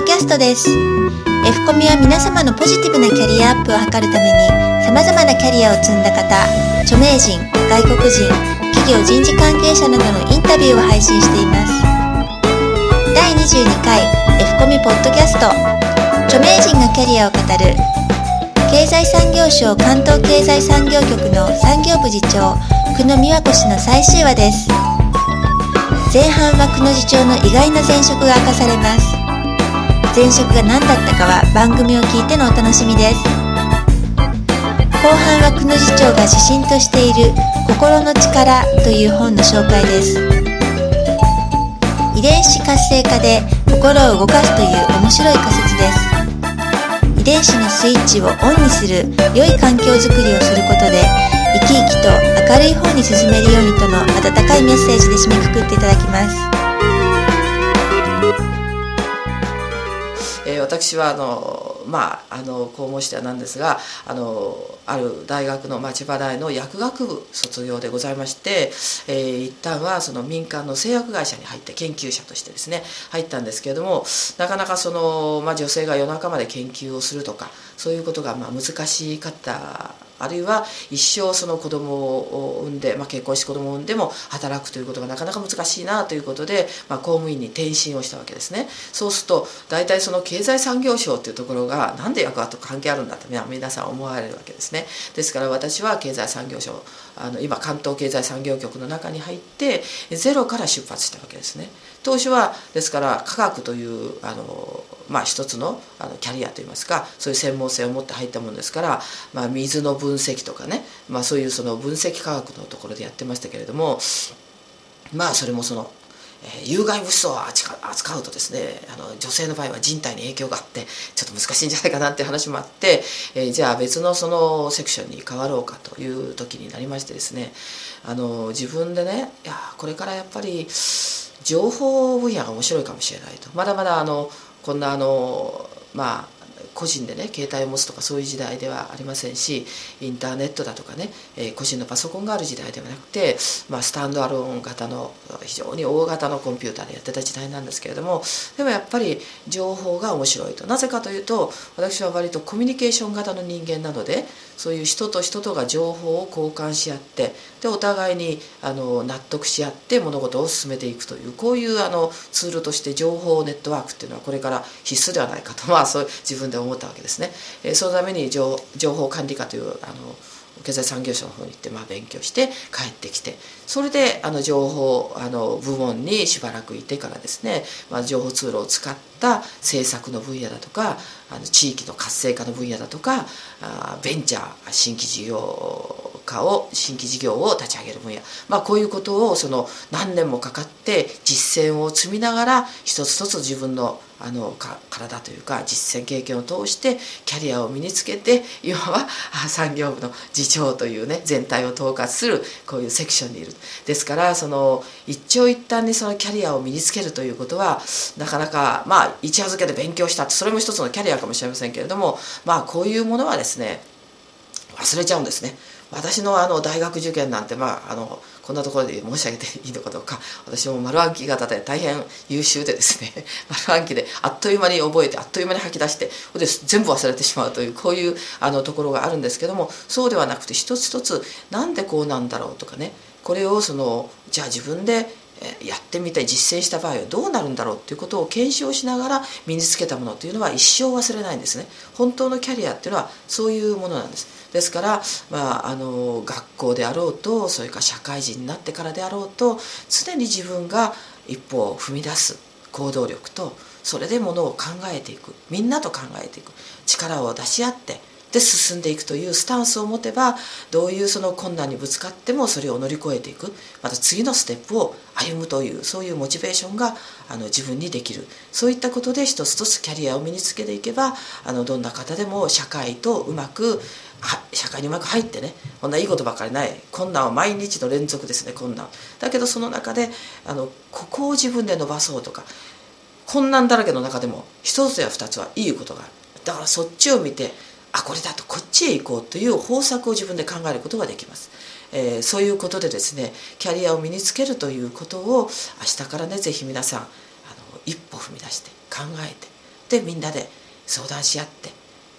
ドキャストです。F コミは皆様のポジティブなキャリアアップを図るために様々なキャリアを積んだ方著名人外国人企業人事関係者などのインタビューを配信しています。第22回 F コミポッドキャスト。著名人がキャリアを語る。経済産業省関東経済産業局の産業部次長久野美和子氏の最終話です。前半は久野次長の意外な前職が明かされます。前職が何だったかは番組を聞いてのお楽しみです。後半は久野次長が指針としている「心の力」という本の紹介です。遺伝子活性化で心を動かすという面白い仮説です。遺伝子のスイッチをオンにする良い環境づくりをすることで生き生きと明るい方に進めるようにとの温かいメッセージで締めくくっていただきます。私はあのまああの公文してはなんですがあのある大学の千葉大の薬学部卒業でございまして、えー、一旦はその民間の製薬会社に入って研究者としてですね入ったんですけれどもなかなかその、まあ、女性が夜中まで研究をするとかそういうことがまあ難しかったあるいは一生その子供を産んで、まあ、結婚して子供を産んでも働くということがなかなか難しいなということで、まあ、公務員に転身をしたわけですね。そうすると大体その経済産業省というところが何で役割と関係あるんだと皆さん思われるわけですね。ですから私は経済産業省あの今関東経済産業局の中に入ってゼロから出発したわけですね。当初はですから科学というあのまあ、一つのあのキャリアといいますかそういう専門性を持って入ったものですから、まあ、水の分析とかね、まあ、そういうその分析科学のところでやってましたけれどもまあそれもその有害物質を扱うとですねあの女性の場合は人体に影響があってちょっと難しいんじゃないかなっていう話もあって、えー、じゃあ別のそのセクションに変わろうかという時になりましてですねあの自分でねいやこれからやっぱり情報分野が面白いかもしれないと。まだまだあのこんなあのまあ個人でね携帯を持つとかそういう時代ではありませんしインターネットだとかね、えー、個人のパソコンがある時代ではなくて、まあ、スタンドアローン型の非常に大型のコンピューターでやってた時代なんですけれどもでもやっぱり情報が面白いと。なぜかというと私は割とコミュニケーション型の人間なのでそういう人と人とが情報を交換し合ってでお互いにあの納得し合って物事を進めていくというこういうあのツールとして情報ネットワークっていうのはこれから必須ではないかと、まあ、そう自分で思思ったわけですね。えそのために情報管理課というあの経済産業省の方に行ってまあ勉強して帰ってきてそれであの情報あの部門にしばらくいてからですね、まあ、情報ツールを使った政策の分野だとかあの地域の活性化の分野だとかあベンチャー新規事業化を新規事業を立ち上げる分野、まあ、こういうことをその何年もかかって実践を積みながら一つ一つ自分のあのか体というか実践経験を通してキャリアを身につけて今は産業部の実次長というね全体を統括するこういうセクションにいるですからその一長一短にそのキャリアを身につけるということはなかなかまあ一夜漬けで勉強したってそれも一つのキャリアかもしれませんけれどもまあこういうものはですね忘れちゃうんですね。私のあの大学受験なんてまああのこんなところで申し上げていいのかどうか。私も丸暗記型で大変優秀でですね。丸暗記であっという間に覚えてあっという間に吐き出してで全部忘れてしまうというこういうあのところがあるんですけどもそうではなくて一つ一つ何でこうなんだろうとかね。これをそのじゃあ自分でやってみて実践した場合はどうなるんだろうっていうことを検証しながら身につけたものというのは一生忘れないんですね。本当のキャリアっていうのはそういうものなんです。ですから、まあ、あの学校であろうとそれから社会人になってからであろうと常に自分が一歩を踏み出す行動力とそれでものを考えていく。みんなと考えていく。力を出し合ってで進んでいくというスタンスを持てばどういうその困難にぶつかってもそれを乗り越えていく。また次のステップを歩むというそういうモチベーションがあの自分にできる。そういったことで一つ一つキャリアを身につけていけばあのどんな方でも社会とうまく社会にうまく入ってねこんないいことばかりない困難は毎日の連続ですね困難。だけどその中であのここを自分で伸ばそうとか困難だらけの中でも一つや二つはいいことがある。だからそっちを見てあこれだとこっちへ行こうという方策を自分で考えることができます、えー、そういうことでですねキャリアを身につけるということを明日からね是非皆さんあの一歩踏み出して考えてってみんなで相談し合って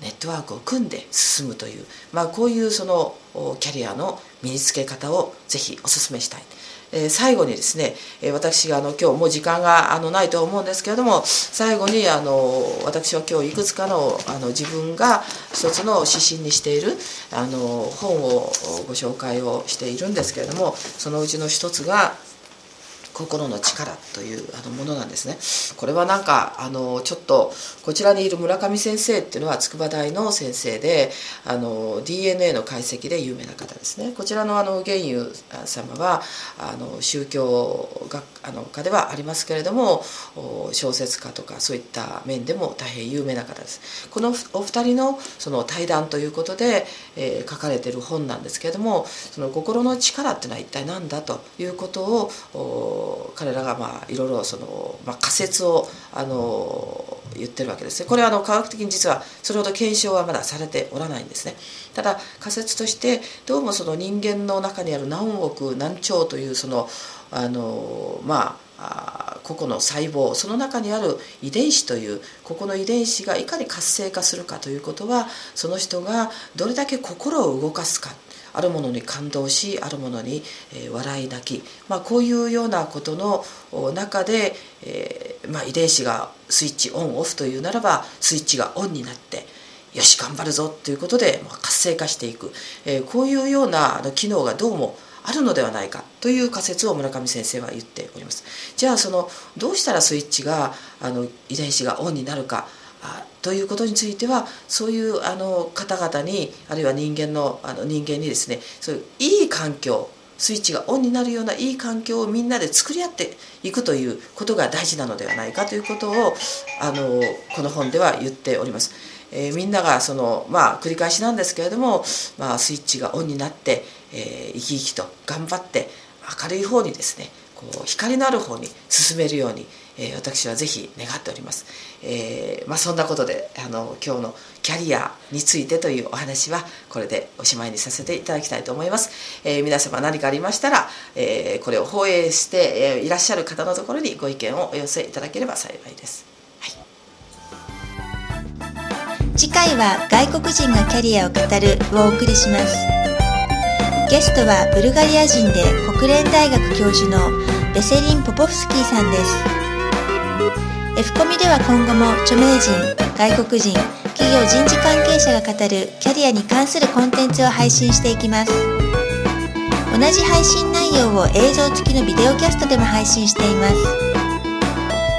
ネットワークを組んで進むという、まあ、こういうそのキャリアの身につけ方をぜひお勧めしたい。え最後にですね、え私があの今日もう時間があのないと思うんですけれども最後にあの私は今日いくつかのあの自分が一つの指針にしているあの本をご紹介をしているんですけれどもそのうちの一つが心の力というあのものなんですね。これはなんかあのちょっとこちらにいる村上先生っていうのは筑波大の先生であの DNA の解析で有名な方ですね。こちらのあの玄友様はあの宗教学あの家ではありますけれども小説家とかそういった面でも大変有名な方です。このお二人のその対談ということで、えー、書かれている本なんですけれどもその心の力っていうのは一体何だということを彼らがまあいろいろその、まあ、仮説をあの言ってるわけですね。これはあの科学的に実はそれほど検証はまだされておらないんですね。ただ仮説としてどうもその人間の中にある何億何兆というそのあのまあ個々の細胞その中にある遺伝子というここの遺伝子がいかに活性化するかということはその人がどれだけ心を動かすかあるものに感動しあるものに、笑い泣き、まあ、こういうようなことの中で、えー、まあ、遺伝子がスイッチオンオフというならばスイッチがオンになってよし頑張るぞということで、活性化していく、えー、こういうような機能がどうもあるのではないかという仮説を村上先生は言っておりますじゃあそのどうしたらスイッチがあの遺伝子がオンになるかということについてはそういうあの方々にあるいは人間のあの人間にですねそういういい環境スイッチがオンになるようないい環境をみんなで作り合っていくということが大事なのではないかということをあのこの本では言っております。えー、みんながそのまあ繰り返しなんですけれども、まあ、スイッチがオンになって、えー、生き生きと頑張って明るい方にですねこう光のある方に進めるようにえー、私はぜひ願っております、えー、まあ、そんなことであの今日のキャリアについてというお話はこれでおしまいにさせていただきたいと思います、えー、皆様何かありましたら、えこれを放映して、えいらっしゃる方のところにご意見をお寄せいただければ幸いです、はい、次回は外国人がキャリアを語るをお送りします。ゲストはブルガリア人で国連大学教授のベセリン・ポポフスキーさんです。F コミでは今後も著名人外国人企業人事関係者が語るキャリアに関するコンテンツを配信していきます。同じ配信内容を映像付きのビデオキャストでも配信しています。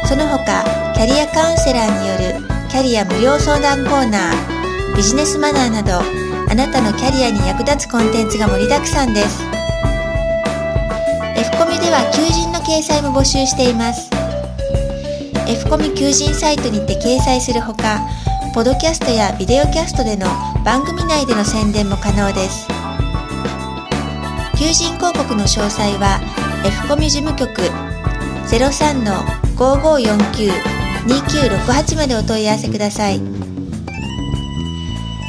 その他キャリアカウンセラーによるキャリア無料相談コーナービジネスマナーなどあなたのキャリアに役立つコンテンツが盛りだくさんです。F コミでは求人の掲載も募集しています。F コミ求人サイトにて掲載するほかポドキャストやビデオキャストでの番組内での宣伝も可能です。求人広告の詳細は F コミ事務局03-5549-2968までお問い合わせください。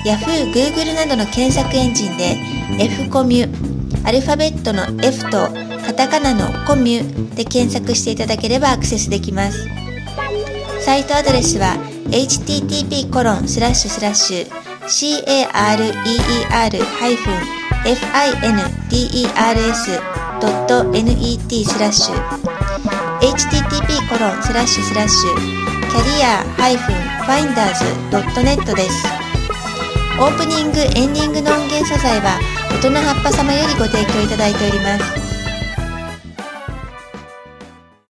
Yahoo、Google などの検索エンジンで F コミュアルファベットの F とカタカナのコミュで検索していただければアクセスできます。サイトアドレスは http コロンスラッシュスラッシュ career-finders.net スラッシュ http コロンスラッシュスラッシュキャリア -finders.net ですオープニングエンディングの音源素材は大人葉っぱ様よりご提供いただいております。